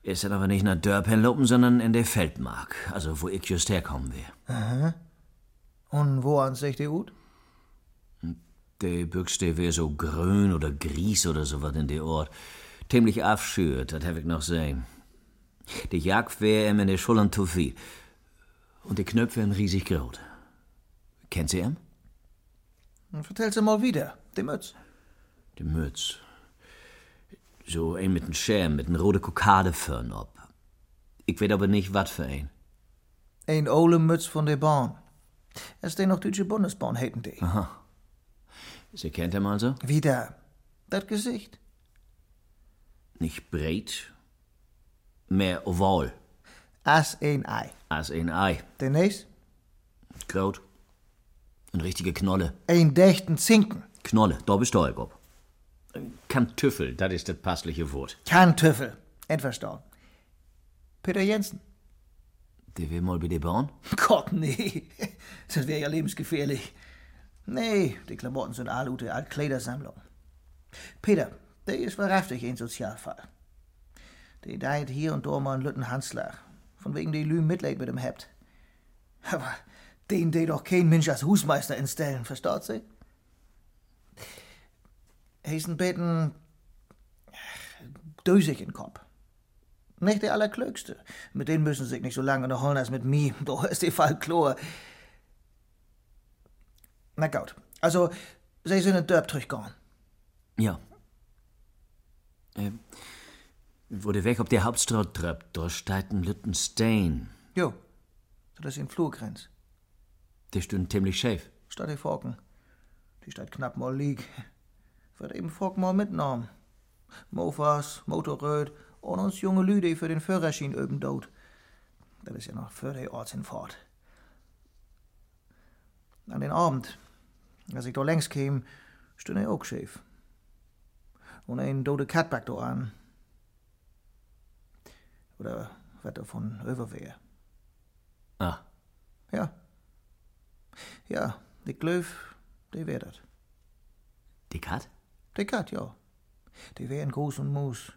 Er ist dann aber nicht nach Dörpen lopen, sondern in der Feldmark, also wo ich just herkommen wär. Und wo an sich die gut? Der Büchste wär so grün oder gries oder so was in der Ort. Ziemlich aufschürt, das hab ich noch sehen. Die Jagd wär ihm in der Schultern zu viel. Und die Knöpfe wären riesig groß. Kennt sie ihn? Dann Vertell sie mal wieder, die Mütz. Die Mütz. So ein mit nem Schirm, mit nem rote Kokadeförn ob. Ich weet aber nicht, wat für ein. Ein ole Mütz von der Bahn. Es den noch Deutsche Bundesbahn hätten die. Sie kennt ihn also? Wieder. Das Gesicht. Nicht breit, mehr oval, As ein Ei. als ein Ei. Der nächst? Groot. Ein richtige Knolle. Ein dächten Zinken. Knolle, da bist du ob. Kantüffel, das ist das passliche Wort. Kantüffel. Entverstanden. Peter Jensen. Der will mal bei dir bauen? Gott, nee. Das wäre ja lebensgefährlich. Nee, die Klamotten sind all ute Altkleidersammlung. Peter, der ist wahrhaftig ein Sozialfall. Der deit hier und da mal einen Lütten Hanslag. Von wegen die Lü Mitleid mit ihm hebt. Aber den de doch kein Mensch als Husmeister instellen, verstaut sie? Heesen beten dösig in Kopf. Nicht der Allerklögste. Mit denen müssen sie sich nicht so lange noch holen als mit mir. Da ist die Fall klar. Na gut. Also, sie sind in Dörp zurückgegangen. Ja. Äh, der Weg auf der Hauptstraße trappt, da steht ein Lütten Stein. Jo. So dass in Flurgrenz. Der steht ziemlich schief. Statt die Forken. Die steht knapp mal lieg. Wird eben Fork mal mitgenommen. Mofas, Motorrad und uns junge Lüde für den Führerschein üben dort. Das ist ja noch für die Ortsinfahrt. An den Abend, als ich da längs käm, stünde er auch schief. Und ein dode Katback da an. Oder was davon über wär. Ah, Ja. Ja, die Glöf, die wär dat. die Kat? Die Kat, ja. Die wär in Groß und Moos.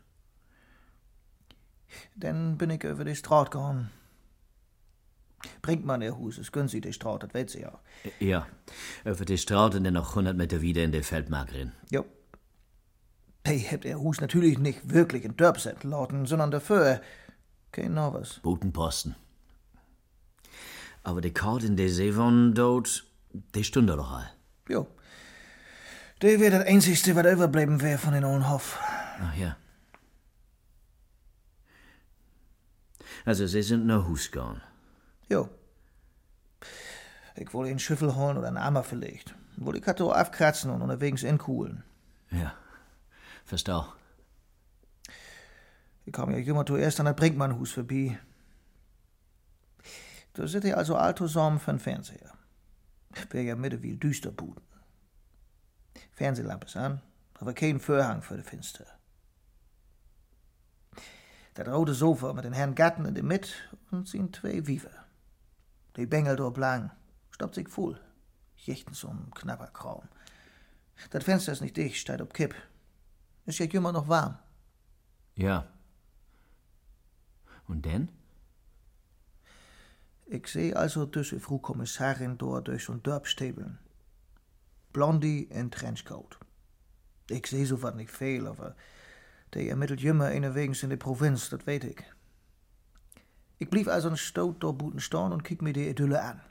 Dann bin ich über die Straat gegangen. Bringt man ihr Hus, es günstig die Straat, das weiß sie ja. Ja. Über die Straße und dann noch 100 Meter wieder in der Feldmark rein. Jo. Die hebt ihr Hus natürlich nicht wirklich in Dörpset lauten, sondern dafür kein Novus. Botenposten. Aber die Karte in der Seevon dort, die stunde doch all. Jo. Die wär das Einzigste, was überbleiben wär von den Ollen Hof. Ach ja. Also, sie sind nach Hus gegangen. Jo. Ich wollte einen Schüffel holen oder einen Ammer verlegt. Wollte die Kato aufkratzen und unterwegs inkuhlen. Ja. Verstau. Ich kam ja immer zuerst an der Brinkmannhus vorbei. Da sitte ich also all zusammen für den Fernseher. Wär ja mitte wie düster Buden. Fernsehlampe ist an, aber kein Vorhang für die Finster. Das rote Sofa mit den Herrn Gatten in der Mitte und sind zwei Wiever. Die Bengel dort lang, stoppt sich voll. Jechten zum knapper Kraum. Das Fenster ist nicht dicht, steht ob Kipp. Ist ja immer noch warm. Ja. Und denn? Ich seh also tussen Frau Kommissarin door durch zo'n Dorp stebeln. Blondie in Trenchcoat. Ich seh so nicht veel, aber der ermittelt jümmer wegens in der Provinz, das weet ich. Ich blieb also ein Stoot door Buten stehen und kick mir die Idylle an.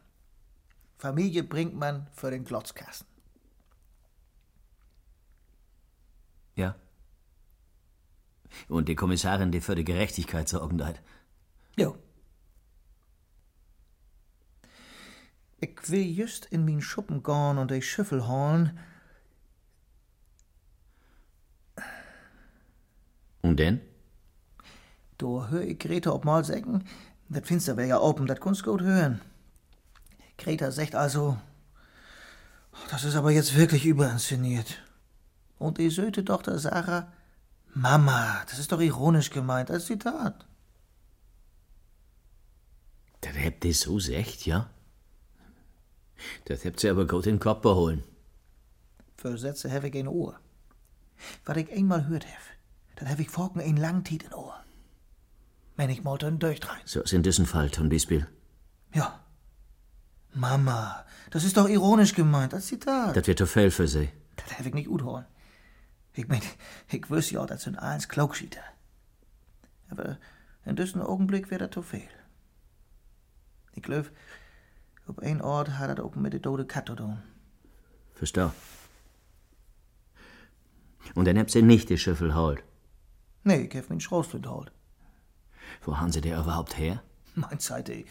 Familie bringt man für den Glotzkasten. Ja. Und die Kommissarin, die für die Gerechtigkeit sorgen hat. Jo. Ich will just in min Schuppen gehen und die Schüffel holen. Und denn? Da hör ich Greta ob mal sagen, das Finster wär ja open, das kannst gut hören. Greta sagt also, das ist aber jetzt wirklich überinszeniert. Und die söte Tochter Sarah, Mama, das ist doch ironisch gemeint als Zitat. Das habt ihr so echt, ja? Das habt ihr aber gut in den Kopf beholen. Für Sätze hab ich ein Ohr. Was ich einmal hört hab, das hab ich vorgen ein lang Tiet in Ohr. Wenn ich mal dann durchtrein. So ist in diesem Fall zum Beispiel. Ja. Mama, das ist doch ironisch gemeint als Zitat. Das wird zu viel für sie. Das hab ich nicht gut holen. Ich mein, ich wüsste ja, das sind eins Klugschieter. Aber in diesem Augenblick wäre das zu viel. Ich glaub, auf ein Ort hat das auch mit der toten Katze tun. Verstau. Und dann habt ihr nicht die Schüffel holt. Nee, ich hab min Schroßflint holt. Wo haben sie der überhaupt her? Mein Zeit, die,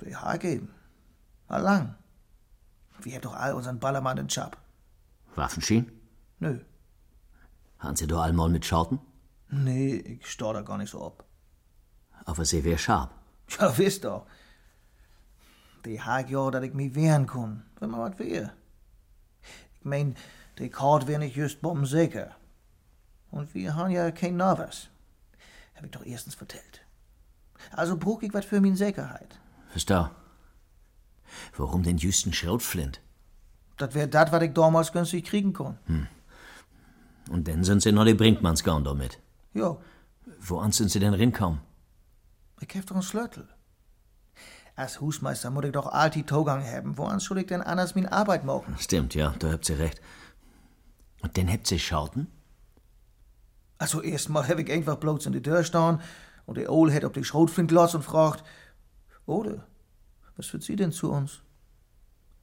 die Haar geben. Allang. Wir haben doch all unseren Ballermann in Chab. Waffenschien? Nö. Haben sie doch einmal mit Schorten? Nee, ich stor da gar nicht so ab. Aber sie wär scharf. Ja, wisst doch. Die haag ja, dat ik mich wehren kon, wenn man wat weer. Ik mein, die Kart wär nicht just bombensicher. Und wir haben ja kein Nervous. Hab ich doch erstens vertellt. Also brauch ich wat für min Sicherheit. Versteh. Warum denn just ein Schrotflint? Das wär dat, wat ich damals günstig kriegen kon. Und dann sind sie noch die Brinkmanns gegangen damit. Jo, Woan sind sie denn rinkommen? ich hab doch einen Schlüssel. Als Husmeister muss ich doch alltid Togang haben. Woran soll ich denn anders min Arbeit machen? Stimmt, ja, da habt ihr recht. Und dann habt ihr Schauten? Also erstmal hab ich einfach bloß in die Tür stehen und der Ohl hat auf die Schrotflint los und fragt, Ode, was wird sie denn zu uns?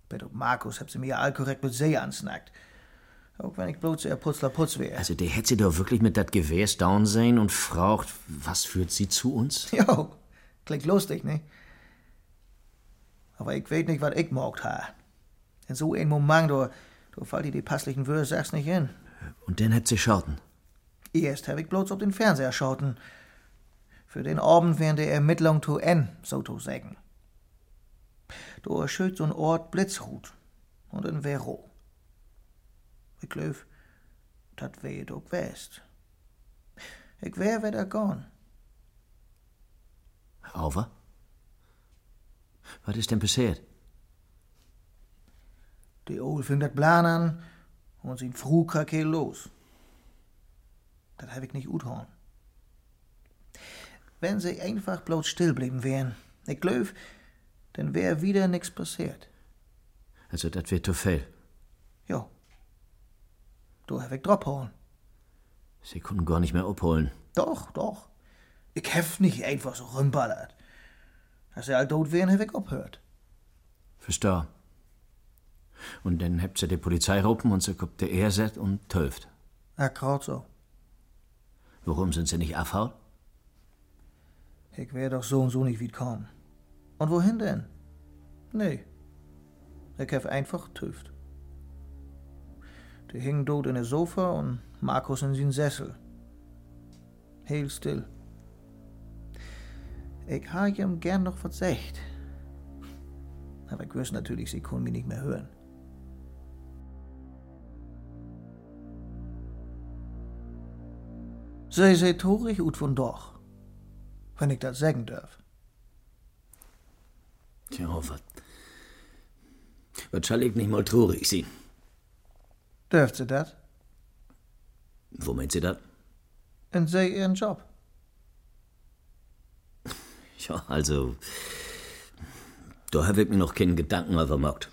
Bet ob Markus hab sie mir all korrekt mit See ansnackt. Auch wenn ich bloß eher Putzler Putz wär. Also, der hätte sie doch wirklich mit dat Gewehr down sehen und fragt, was führt sie zu uns? Jo, klingt lustig, ne? Aber ich weet nicht, was ich mogt ha. In so ein Moment, da, da fällt dir die passlichen Wörter sagst nicht hin. Und dann habt ihr Schauten. Erst hab ich bloß auf den Fernseher schauten. Für den Abend während der Ermittlung zu N, so zu sagen. Schütt so ein Ort Blitzhut und ein Vero. Ich glaub, dat wär doch west. Ich wär wieder gone. Aber? Was ist denn passiert? Die Ohl fing dat Plan an und sin früh los. Dat hab ich nicht uthorn. Wenn sie einfach bloß still blieben wären, ich glaub, dann wär wieder nix passiert. Also, das wird zu viel. Jo. Du hab ich drop Sie konnten gar nicht mehr abholen. Doch, doch. Ich hef nicht einfach so rümballert. Als sie all tot wären, hab ich abhört. Versteh. Und dann habt ihr die Polizei rufen und sie guckt der Erset und töft. Ja, grad so. Warum sind sie nicht abhaut? Ich wär doch so und so nicht wie kommen. Und wohin denn? Nee. Ich hef einfach tüft. Die hingen dort in der Sofa und Markus in sin Sessel. Heel still. Ich ha ihm gern noch was. Aber ich wüsste natürlich, sie können mich nicht mehr hören. Sie seht torig ut von doch, wenn ich das sagen darf. Tja, was? Was soll ich nicht mal traurig sein? Dürft sie das? Wo meint sie das? Und sie ihren Job. Ja, also. Da hab ich mir noch keinen Gedanken übermockt.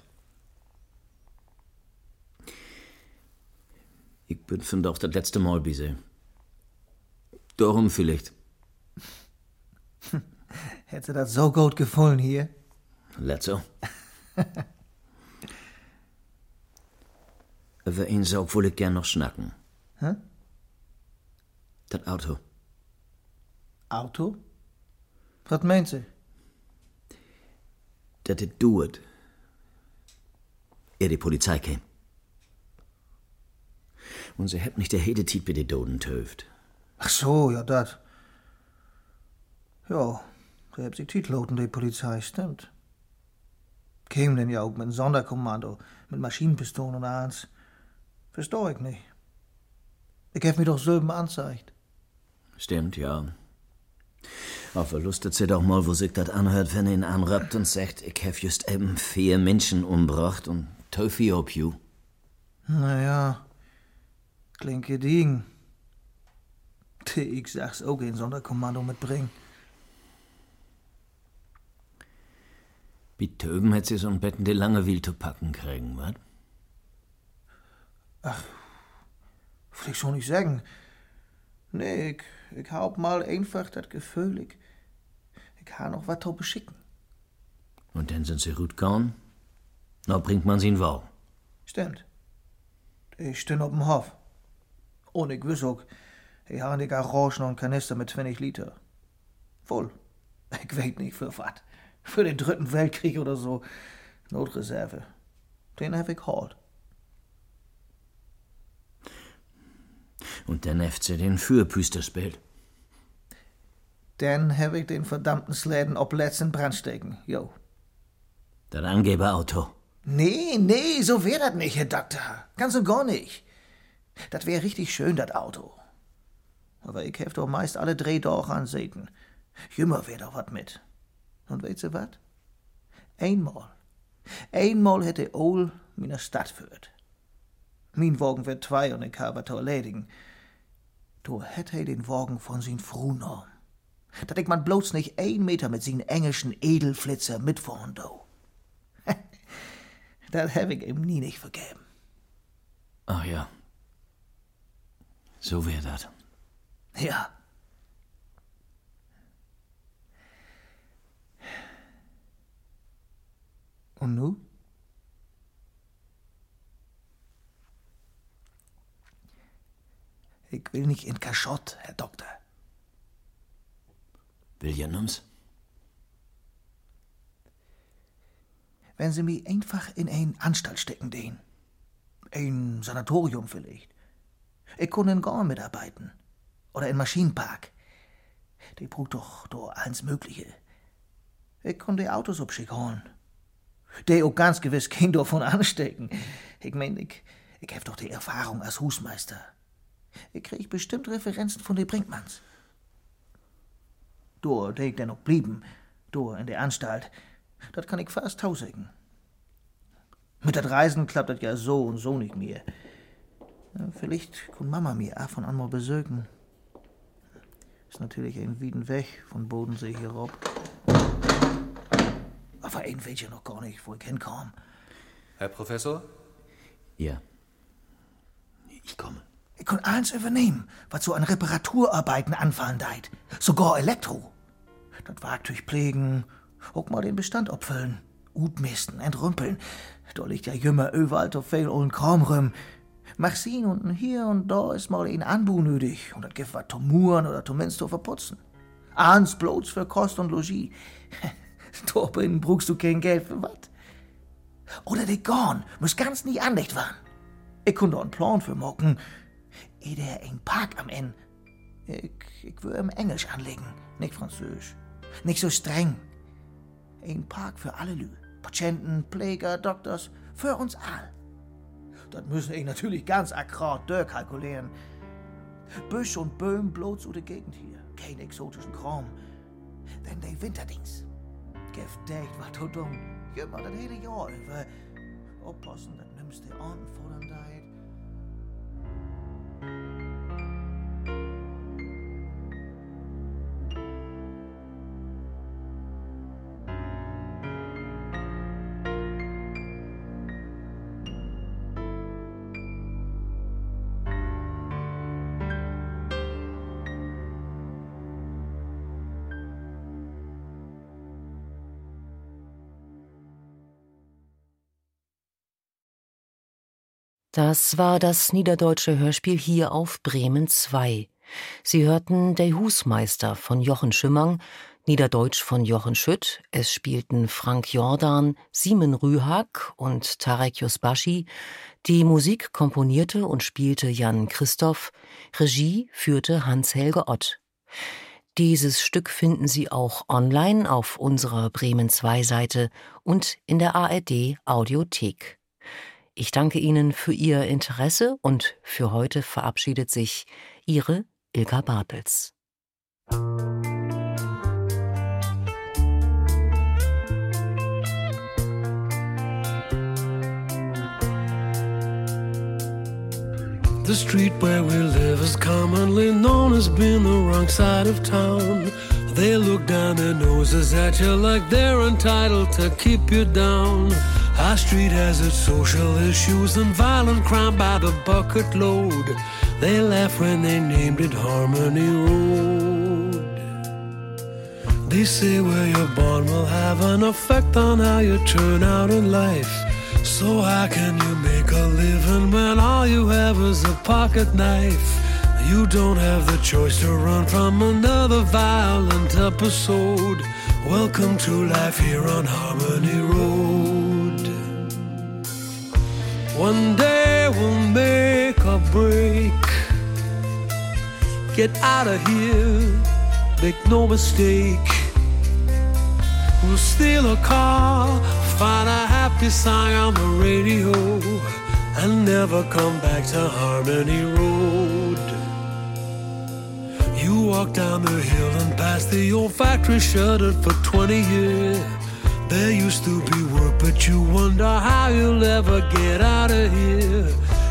Ich bin von doch das letzte Mal bei sie. Darum vielleicht. Hätte das so gut gefallen hier? Letzo. Über ihn Saug wohl ich gern noch schnacken. Hä? Das Auto. Auto? Was meint sie? Dat it doet. Er die Polizei käm. Und sie hätt nicht der Hede Tiet bei die Doden töft. Ach so, ja, das. Ja, sie hat sich titloten, die Polizei, stimmt. Kämen denn ja auch mit einem Sonderkommando, mit Maschinenpistolen und eins. Versteh ich nicht. Ich hab mich doch selben anzeigt. Stimmt, ja. Aber lustet sie doch mal, wo sich das anhört, wenn ihn anrappt und sagt, ich hab just eben vier Menschen umbracht und Töfi ob you. Naja, klingt gediegen. Ich sag's auch ein Sonderkommando mitbringen. Bei Töben hätt sie so ein Betten die lange Wiel zu packen kriegen, wat? Will ich schon nicht sagen. Nee, ich, ich hab mal einfach das Gefühl, ich, ich ha noch was zu beschicken. Und dann sind sie gut gegangen. Na bringt man sie in Wau. Stimmt. Ich stehen auf dem Hof. Und ich wüs auch, ich habe in der Garage noch einen Kanister mit 20 Liter. Voll. Ich weiß nicht für was. Für den dritten Weltkrieg oder so. Notreserve. Den hab ich halt. Und dann heft sie den Fürpüster spielt. Dann hab ich den verdammten Släden ob letzten Brand stecken. Jo. Das Angeberauto. Nee, nee, so wär das nicht, Herr Doktor. Ganz und gar nicht. Das wär richtig schön, das Auto. Aber ich hef doch meist alle drei Tage an Säten. Jümmer wär doch wat mit. Und weißt du wat? Einmal. Einmal hätte Ol mina Stadt führt. Min Wagen wird zwei und ich habe to erledigen. Du hätt he den Wagen von sin Fru noch. Dat ich man bloß nicht ein Meter mit sin englischen Edelflitzer mitfahren do. dat hab ich ihm nie nicht vergeben. Ach ja. So wär das. Ja. Und nu? Ich will nicht in Kaschott, Herr Doktor. Williams? Wenn Sie mich einfach in ein Anstalt stecken, den. Ein Sanatorium vielleicht. Ich kann in Gorn mitarbeiten. Oder in Maschinenpark. Die braucht doch da alles Mögliche. Ich kann die Autos abschicken. Die auch ganz gewiss kein davon anstecken. Ich mein, ich, ich hab doch die Erfahrung als Husmeister. Ich krieg bestimmt Referenzen von den Brinkmanns. Da, der ich denn noch blieben, da in der Anstalt, das kann ich fast tausigen. Mit dat Reisen klappt das ja so und so nicht mehr. Vielleicht kann Mama mir ab und an mal besögen. Ist natürlich ein Wieden weg von Bodensee hier rob. Aber ein weiß ja noch gar nicht, wo ich hinkomme. Herr Professor? Ja. Ich komme. Ich kann alles übernehmen, was so an Reparaturarbeiten anfallen deit. Sogar Elektro. Das Werkzeug pflegen, auch mal den Bestand abfüllen. Utmisten, entrümpeln. Da liegt ja jümmer überall so viel und Kram rum. Sehen und hier und da ist mal ein Anbu nötig. Und das gibt was zum Muren oder zum Minster verputzen. Ans bloß für Kost und Logis. Torben brauchst du kein Geld für was. Oder die Gorn muss ganz nie anlegt waren. Ich konnte einen Plan für morgen. Eh der ein Park am Ende. Ich, ich will im Englisch anlegen, nicht Französisch. Nicht so streng. Ein Park für alle Lü. Patienten, Pfleger, Doktors, für uns all. Das müssen ich natürlich ganz akkurat durchkalkulieren. Büsch und Böhm bloß zu der Gegend hier. Kein exotischen Kram. Denn der Winterdings. Giftig, was du dumm. Jümmer das hele Jahr über. Oppassen, dann nimmst du Orten vor dann Das war das niederdeutsche Hörspiel hier auf Bremen 2. Sie hörten Der Husmeister von Jochen Schimmang, Niederdeutsch von Jochen Schütt. Es spielten Frank Jordan, Simon Rühag und Tarek Yusbashi. Die Musik komponierte und spielte Jan Christoph. Regie führte Hans-Helge Ott. Dieses Stück finden Sie auch online auf unserer Bremen 2 Seite und in der ARD Audiothek. Ich danke Ihnen für Ihr Interesse und für heute verabschiedet sich Ihre Ilka Bartels. The street where we live is commonly known as being the wrong side of town. They look down their noses at you like they're entitled to keep you down. Our street has its social issues and violent crime by the bucket load. They laugh when they named it Harmony Road. They say where you're born will have an effect on how you turn out in life. So how can you make a living when all you have is a pocket knife? You don't have the choice to run from another violent episode. Welcome to life here on Harmony Road. One day we'll make a break. Get out of here, make no mistake. We'll steal a car, find a happy song on the radio and never come back to Harmony Road. You walk down the hill and past the old factory shuttered for 20 years. There used to be work, but you wonder how you'll ever get out of here.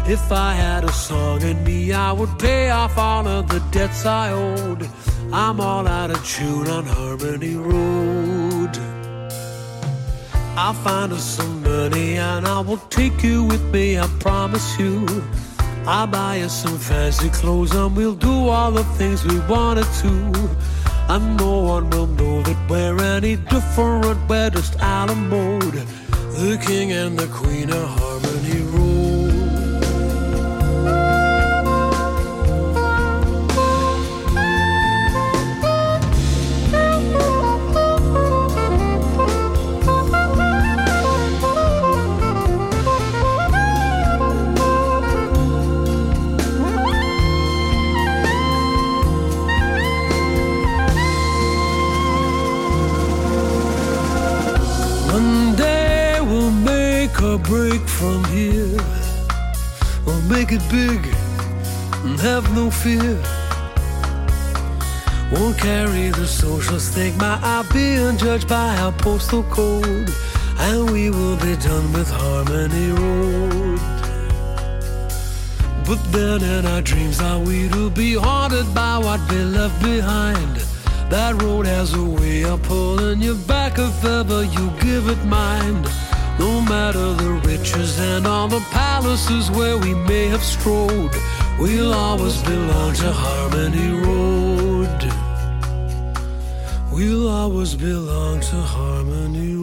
If I had a song in me, I would pay off all of the debts I owed. I'm all out of tune on Harmony Road. I'll find us some money and I will take you with me, I promise you. I'll buy you some fancy clothes and we'll do all the things we wanted to. And no one will know that we're any different, we're just out of mode. The king and the queen of Harmony Road. From here. We'll make it big and have no fear. Won't carry the social stigma of being judged by our postal code. And we will be done with Harmony Road. But then in our dreams, are we to be haunted by what we left behind? That road has a way of pulling you back if ever you give it mind. No matter the riches and all the palaces where we may have strolled, we'll always belong to Harmony Road. We'll always belong to Harmony Road.